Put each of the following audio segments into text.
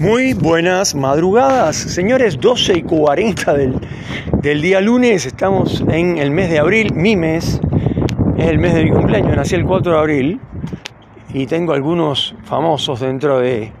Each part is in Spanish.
Muy buenas madrugadas, señores, 12 y 40 del, del, día lunes, estamos en el mes de abril, mi mes, es el mes de mi cumpleaños, nací el 4 de abril y tengo algunos famosos dentro de,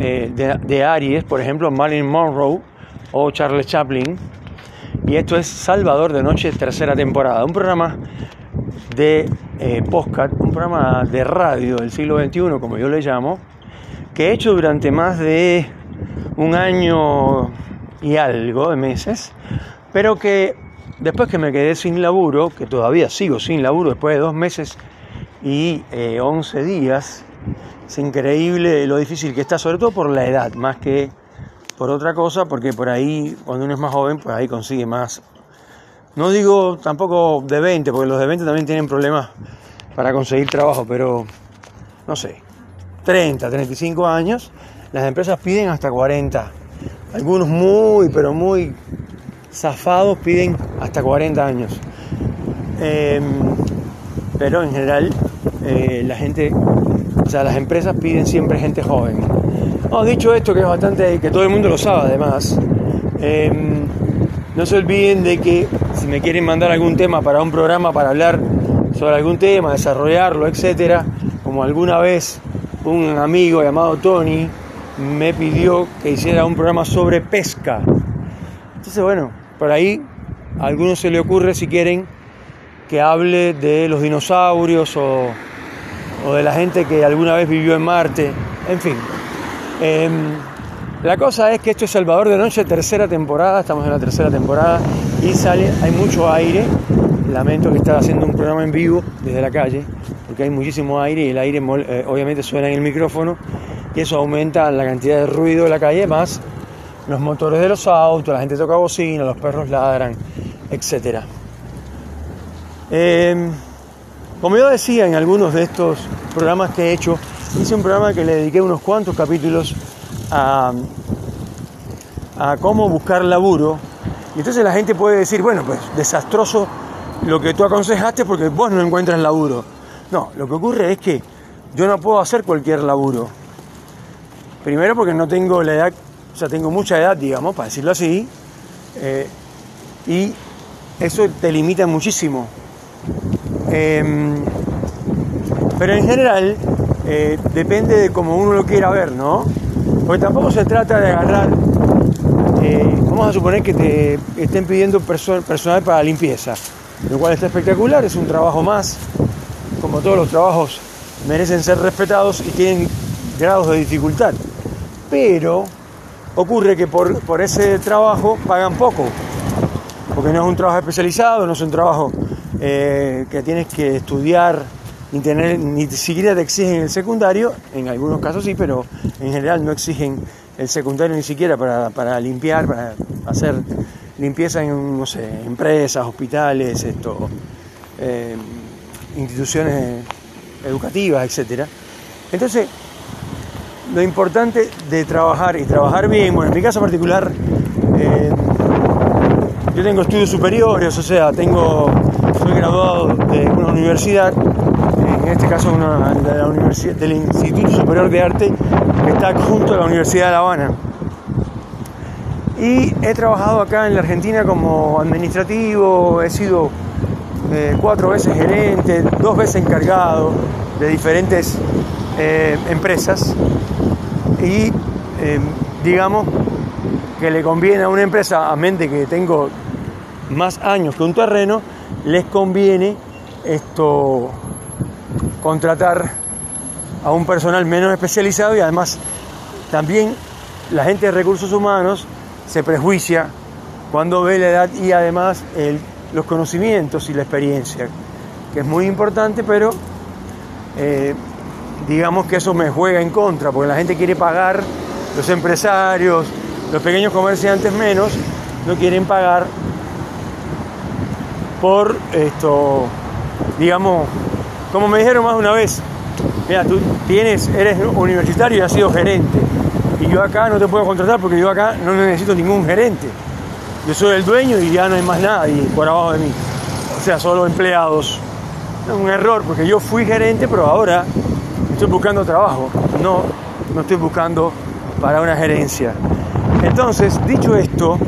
eh, de, de Aries, por ejemplo Marilyn Monroe o Charles Chaplin, y esto es Salvador de Noche, tercera temporada, un programa de eh, podcast, un programa de radio del siglo XXI, como yo le llamo, que he hecho durante más de un año y algo de meses, pero que después que me quedé sin laburo, que todavía sigo sin laburo después de dos meses y eh, 11 días, es increíble lo difícil que está, sobre todo por la edad, más que por otra cosa, porque por ahí, cuando uno es más joven, por ahí consigue más. No digo tampoco de 20, porque los de 20 también tienen problemas para conseguir trabajo, pero no sé, 30, 35 años, las empresas piden hasta 40. Algunos muy, pero muy zafados piden hasta 40 años. Eh, pero en general eh, la gente, o sea, las empresas piden siempre gente joven. Oh, dicho esto, que es bastante, que todo el mundo lo sabe además, eh, no se olviden de que si me quieren mandar algún tema para un programa, para hablar sobre algún tema, desarrollarlo, etcétera, como alguna vez un amigo llamado Tony me pidió que hiciera un programa sobre pesca. Entonces, bueno, por ahí a algunos se le ocurre si quieren que hable de los dinosaurios o, o de la gente que alguna vez vivió en Marte, en fin. Eh, la cosa es que esto es Salvador de Noche, tercera temporada, estamos en la tercera temporada y sale, hay mucho aire. Lamento que estaba haciendo un programa en vivo desde la calle, porque hay muchísimo aire y el aire eh, obviamente suena en el micrófono y eso aumenta la cantidad de ruido de la calle, más los motores de los autos, la gente toca bocina, los perros ladran, etc. Eh, como yo decía en algunos de estos programas que he hecho, hice un programa que le dediqué unos cuantos capítulos a, a cómo buscar laburo. Y entonces la gente puede decir, bueno, pues desastroso lo que tú aconsejaste porque vos no encuentras laburo. No, lo que ocurre es que yo no puedo hacer cualquier laburo. Primero porque no tengo la edad, o sea, tengo mucha edad, digamos, para decirlo así, eh, y eso te limita muchísimo. Eh, pero en general eh, depende de cómo uno lo quiera ver, ¿no? Porque tampoco se trata de agarrar, eh, vamos a suponer que te estén pidiendo perso personal para limpieza, lo cual está espectacular, es un trabajo más, como todos los trabajos merecen ser respetados y tienen grados de dificultad. Pero ocurre que por, por ese trabajo pagan poco, porque no es un trabajo especializado, no es un trabajo eh, que tienes que estudiar ni, tener, ni siquiera te exigen el secundario, en algunos casos sí, pero en general no exigen el secundario ni siquiera para, para limpiar, para hacer limpieza en, no sé, empresas, hospitales, esto, eh, instituciones educativas, etc. Entonces, lo importante de trabajar y trabajar bien, bueno, en mi caso particular, eh, yo tengo estudios superiores, o sea, tengo, soy graduado de una universidad en este caso una, de la universidad, del Instituto Superior de Arte que está junto a la Universidad de La Habana. Y he trabajado acá en la Argentina como administrativo, he sido eh, cuatro veces gerente, dos veces encargado de diferentes eh, empresas. Y eh, digamos que le conviene a una empresa, a mente que tengo más años que un terreno, les conviene esto contratar a un personal menos especializado y además también la gente de recursos humanos se prejuicia cuando ve la edad y además el, los conocimientos y la experiencia, que es muy importante, pero eh, digamos que eso me juega en contra, porque la gente quiere pagar, los empresarios, los pequeños comerciantes menos, no quieren pagar por esto, digamos, como me dijeron más de una vez, mira, tú tienes, eres universitario y has sido gerente. Y yo acá no te puedo contratar porque yo acá no necesito ningún gerente. Yo soy el dueño y ya no hay más nadie por abajo de mí. O sea, solo empleados. Es un error porque yo fui gerente, pero ahora estoy buscando trabajo. No, no estoy buscando para una gerencia. Entonces, dicho esto,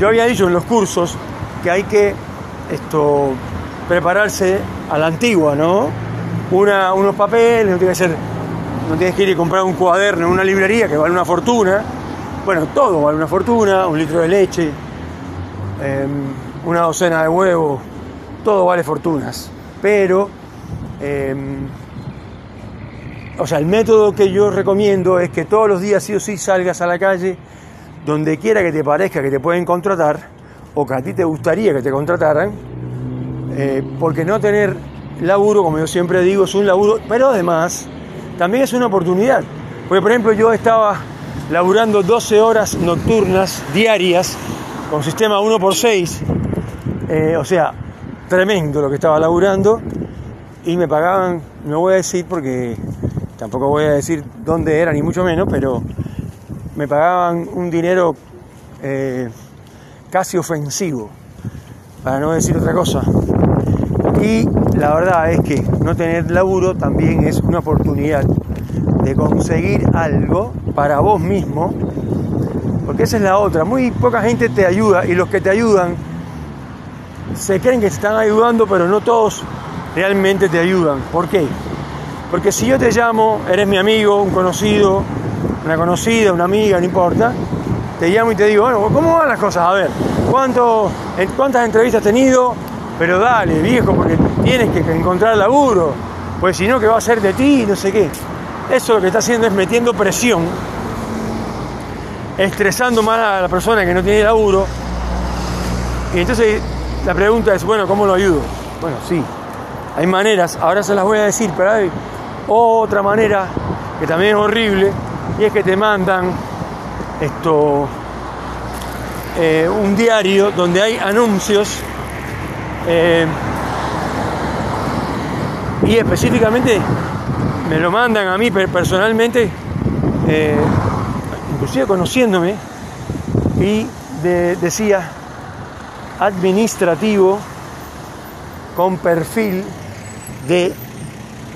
yo había dicho en los cursos que hay que esto, prepararse a la antigua, ¿no? Una, unos papeles, no tiene que no tienes que ir y comprar un cuaderno en una librería que vale una fortuna. Bueno, todo vale una fortuna, un litro de leche, em, una docena de huevos, todo vale fortunas. Pero, em, o sea, el método que yo recomiendo es que todos los días sí o sí salgas a la calle, donde quiera que te parezca que te pueden contratar, o que a ti te gustaría que te contrataran, eh, porque no tener laburo, como yo siempre digo, es un laburo, pero además también es una oportunidad. Porque, por ejemplo, yo estaba laburando 12 horas nocturnas diarias con sistema 1x6, eh, o sea, tremendo lo que estaba laburando, y me pagaban, no voy a decir porque tampoco voy a decir dónde era, ni mucho menos, pero me pagaban un dinero eh, casi ofensivo, para no decir otra cosa. Y la verdad es que no tener laburo también es una oportunidad de conseguir algo para vos mismo, porque esa es la otra. Muy poca gente te ayuda y los que te ayudan se creen que te están ayudando, pero no todos realmente te ayudan. ¿Por qué? Porque si yo te llamo, eres mi amigo, un conocido, una conocida, una amiga, no importa, te llamo y te digo, bueno, ¿cómo van las cosas? A ver, ¿cuánto, ¿cuántas entrevistas has tenido? Pero dale, viejo, porque tienes que encontrar laburo, pues si no, ¿qué va a ser de ti? No sé qué. Eso lo que está haciendo es metiendo presión, estresando más a la persona que no tiene laburo. Y entonces la pregunta es, bueno, ¿cómo lo ayudo? Bueno, sí, hay maneras, ahora se las voy a decir, pero hay otra manera que también es horrible, y es que te mandan esto, eh, un diario donde hay anuncios eh, y específicamente me lo mandan a mí personalmente, eh, inclusive conociéndome, y decía administrativo con perfil de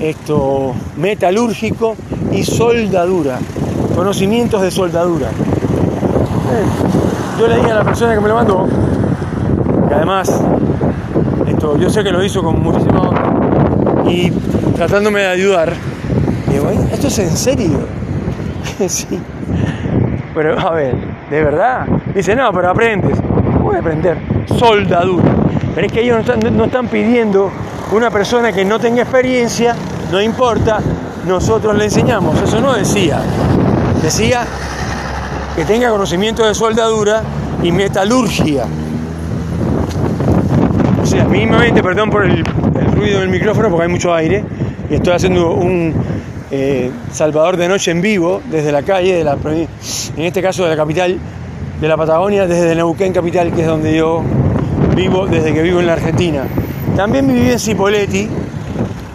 esto metalúrgico y soldadura conocimientos de soldadura. yo le dije a la persona que me lo mandó, que además, esto, yo sé que lo hizo con muchísima honra, y tratándome de ayudar, ¿esto es en serio? sí. Pero a ver, ¿de verdad? Dice, no, pero aprendes. Voy a aprender soldadura. Pero es que ellos no están, no están pidiendo una persona que no tenga experiencia, no importa, nosotros le enseñamos. Eso no decía. Decía que tenga conocimiento de soldadura y metalurgia. O sea, mínimamente, perdón por el, ruido del micrófono porque hay mucho aire y estoy haciendo un eh, Salvador de noche en vivo desde la calle, de la, en este caso de la capital de la Patagonia, desde Neuquén capital, que es donde yo vivo desde que vivo en la Argentina. También viví en Cipolletti,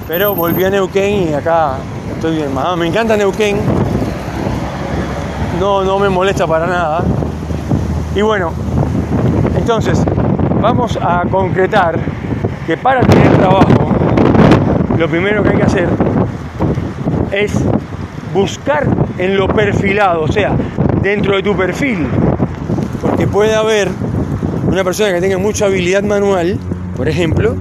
pero volví a Neuquén y acá estoy bien. Me encanta Neuquén, no, no me molesta para nada. Y bueno, entonces vamos a concretar que para tener trabajo, lo primero que hay que hacer es buscar en lo perfilado, o sea, dentro de tu perfil, porque puede haber una persona que tenga mucha habilidad manual, por ejemplo,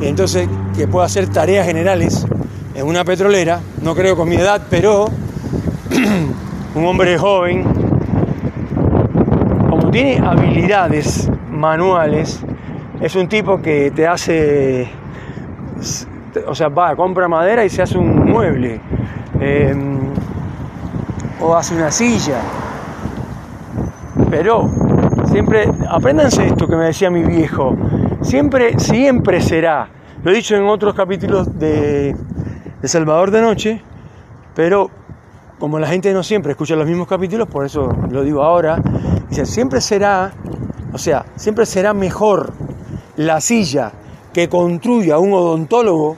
entonces que pueda hacer tareas generales en una petrolera, no creo con mi edad, pero un hombre joven, como tiene habilidades manuales, es un tipo que te hace, o sea, va, compra madera y se hace un mueble, em, o hace una silla. Pero siempre, apréndanse esto que me decía mi viejo, siempre, siempre será, lo he dicho en otros capítulos de, de Salvador de Noche, pero como la gente no siempre escucha los mismos capítulos, por eso lo digo ahora, dice, siempre será, o sea, siempre será mejor la silla que construya un odontólogo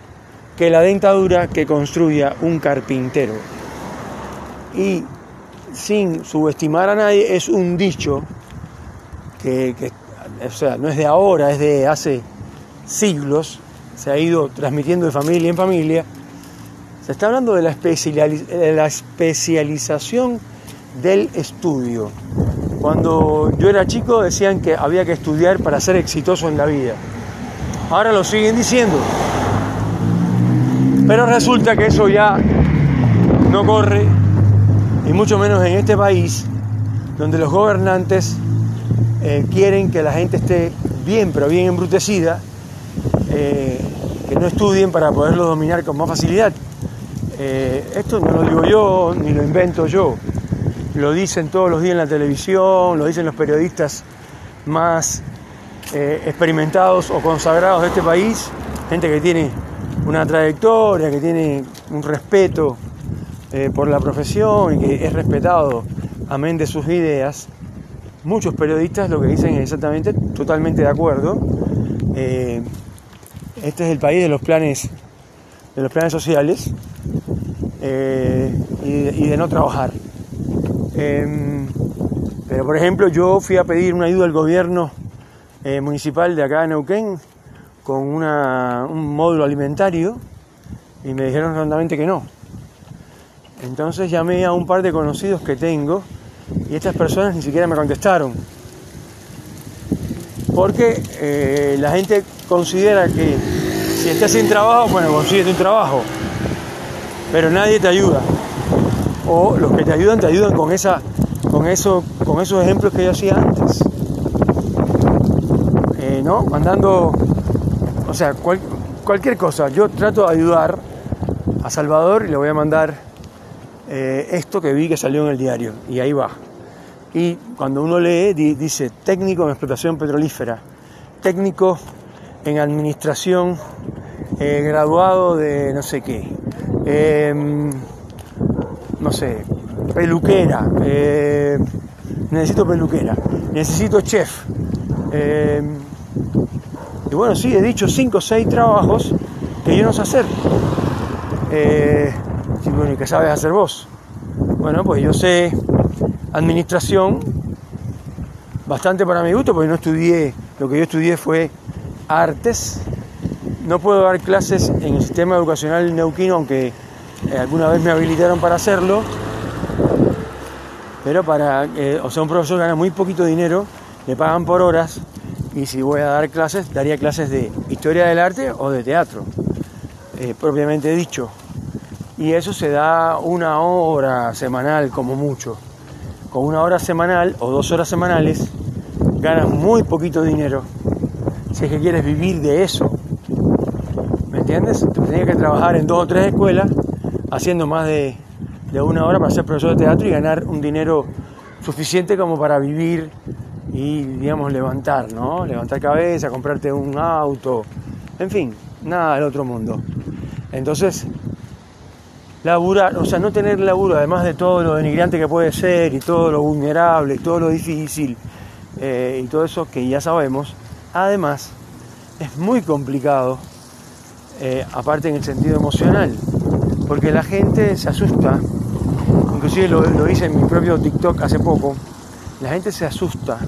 que la dentadura que construya un carpintero. Y sin subestimar a nadie, es un dicho que, o sea, no es de ahora, es de hace siglos, se ha ido transmitiendo de familia en familia, se está hablando de la, especialización del estudio. Cuando yo era chico decían que había que estudiar para ser exitoso en la vida. Ahora lo siguen diciendo. Pero resulta que eso ya no corre, y mucho menos en este país, donde los gobernantes eh, quieren que la gente esté bien, pero bien embrutecida, eh, que no estudien para poderlo dominar con más facilidad. Eh, esto no lo digo yo, ni lo invento yo. Lo dicen todos los días en la televisión, lo dicen los periodistas más experimentados o consagrados de este país, gente que tiene una trayectoria, que tiene un respeto eh, por la profesión y que es respetado, amén de sus ideas. Muchos periodistas lo que dicen es exactamente, totalmente de acuerdo. este es el país de los planes, de los planes sociales eh, y, de no trabajar. Em, pero por ejemplo yo fui a pedir una ayuda al gobierno eh, municipal de acá de Neuquén con un módulo alimentario y me dijeron rondamente que no. Entonces llamé a un par de conocidos que tengo y estas personas ni siquiera me contestaron. Porque eh, la gente considera que si estás sin trabajo, bueno, consíguete un trabajo pero nadie te ayuda. O los que te ayudan te ayudan con esa, con eso, con esos ejemplos que yo hacía antes. Eh, ¿No? Mandando, o sea, cualquier cosa. Yo trato de ayudar a Salvador y le voy a mandar eh, esto que vi que salió en el diario. Y ahí va. Y cuando uno lee, dice técnico en explotación petrolífera, técnico en administración, eh, graduado de no sé qué, Em, no sé, peluquera, eh, necesito peluquera, necesito chef. Em, y bueno, sí, he dicho cinco o seis trabajos que yo no sé hacer. Eh, y bueno, qué sabes hacer vos? Bueno, pues yo sé administración, bastante para mi gusto, porque no estudié, lo que yo estudié fue artes, no puedo dar clases en el sistema educacional neuquino, aunque eh, alguna vez me habilitaron para hacerlo. Pero para, eh, o sea, un profesor gana muy poquito dinero, le pagan por horas, y si voy a dar clases, daría clases de historia del arte o de teatro, eh, propiamente dicho. Y eso se da una hora semanal como mucho. Con una hora semanal o dos horas semanales, ganas muy poquito dinero. Si es que quieres vivir de eso, ¿entiendes? Tenía que trabajar en dos o tres escuelas haciendo más de, una hora para ser profesor de teatro y ganar un dinero suficiente como para vivir y, digamos, levantar, ¿no? Levantar cabeza, comprarte un auto, en fin, nada del otro mundo. Entonces, laburar, o sea, no tener laburo, además de todo lo denigrante que puede ser y todo lo vulnerable y todo lo difícil eh, y todo eso que ya sabemos, además es muy complicado eh, aparte en el sentido emocional, porque la gente se asusta, inclusive lo, hice en mi propio TikTok hace poco, la gente se asusta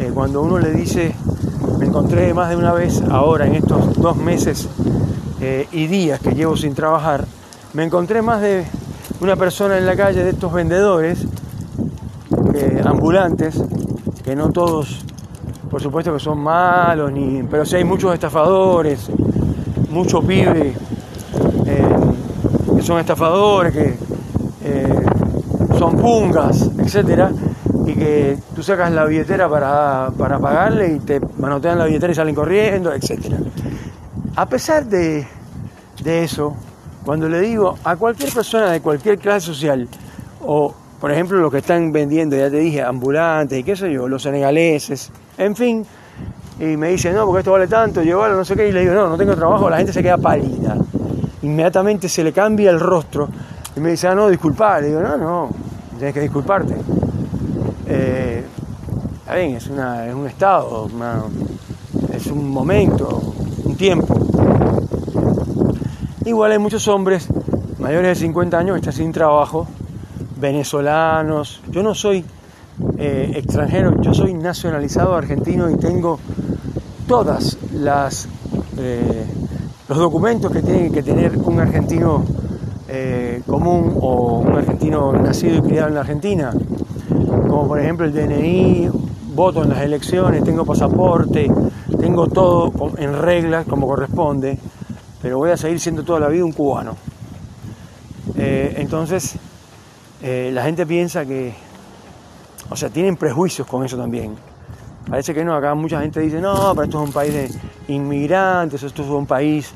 eh, cuando uno le dice, me encontré más de una vez ahora en estos dos meses eh, y días que llevo sin trabajar, me encontré más de una persona en la calle de estos vendedores ambulantes, que no todos, por supuesto que son malos, ni, pero sí hay muchos estafadores, muchos pibes eh, que son estafadores, que son pungas, etcétera, y que tú sacas la billetera para, pagarle y te manotean la billetera y salen corriendo, etcétera. A pesar de, de eso, cuando le digo a cualquier persona de cualquier clase social, o por ejemplo los que están vendiendo, ya te dije, ambulantes y qué sé yo, los senegaleses, en fin, y me dice, no, porque esto vale tanto, llévalo, no sé qué, y le digo, no, no tengo trabajo, la gente se queda pálida. Inmediatamente se le cambia el rostro y me dice, ah, no, disculpa. Le digo, no, no, tienes que disculparte. Es, un estado, es un momento, un tiempo. Igual hay muchos hombres mayores de 50 años que están sin trabajo, venezolanos. Yo no soy eh, extranjero, yo soy nacionalizado argentino y tengo todas las eh, los documentos que tiene que tener un argentino eh, común o un argentino nacido y criado en la Argentina, como por ejemplo el DNI, voto en las elecciones, tengo pasaporte, tengo todo en reglas como corresponde, pero voy a seguir siendo toda la vida un cubano. Eh, entonces, eh, la gente piensa que, o sea, tienen prejuicios con eso también. Parece que no, acá mucha gente dice, no, pero esto es un país de inmigrantes, esto es un país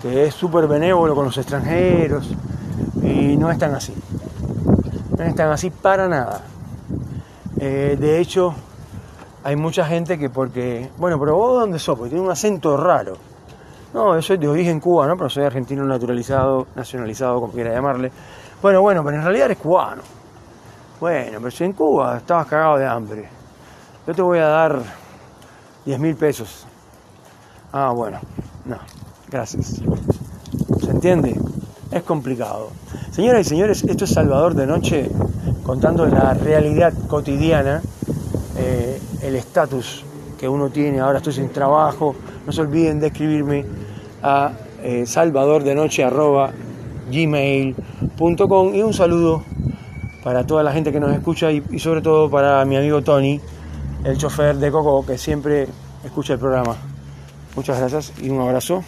que es súper benévolo con los extranjeros, y no es tan así. No es tan así para nada. Eh, de hecho, hay mucha gente que porque, bueno, pero vos dónde sos, porque tiene un acento raro. No, yo soy de origen cubano, pero soy argentino naturalizado, nacionalizado, como quiera llamarle. Bueno, bueno, pero en realidad eres cubano. Bueno, pero si en Cuba estabas cagado de hambre, yo te voy a dar 10 mil pesos. Ah, bueno, no, gracias. ¿Se entiende? Es complicado. Señoras y señores, esto es Salvador de Noche contando la realidad cotidiana, eh, el estatus que uno tiene. Ahora estoy sin trabajo. No se olviden de escribirme a eh, salvadordenoche.gmail.com y un saludo para toda la gente que nos escucha y, y sobre todo para mi amigo Tony, el chofer de Coco, que siempre escucha el programa. Muchas gracias y un abrazo.